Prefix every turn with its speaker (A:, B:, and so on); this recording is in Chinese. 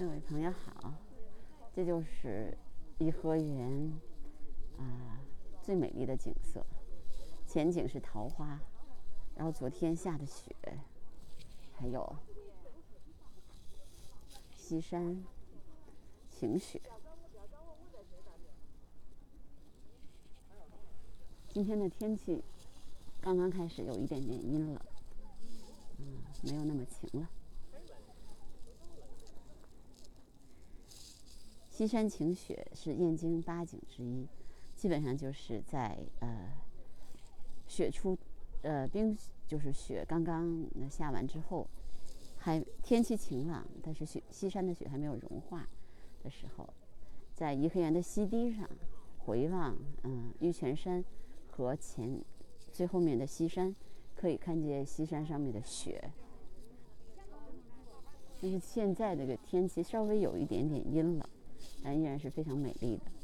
A: 各位朋友好，这就是颐和园啊最美丽的景色。前景是桃花，然后昨天下的雪，还有西山晴雪。今天的天气刚刚开始有一点点阴了，嗯，没有那么晴了。西山晴雪是燕京八景之一，基本上就是在呃雪初，呃冰就是雪刚刚下完之后，还天气晴朗，但是雪西山的雪还没有融化的时候，在颐和园的西堤上回望，嗯玉泉山和前最后面的西山，可以看见西山上面的雪。但是现在这个天气稍微有一点点阴冷。但依然是非常美丽的。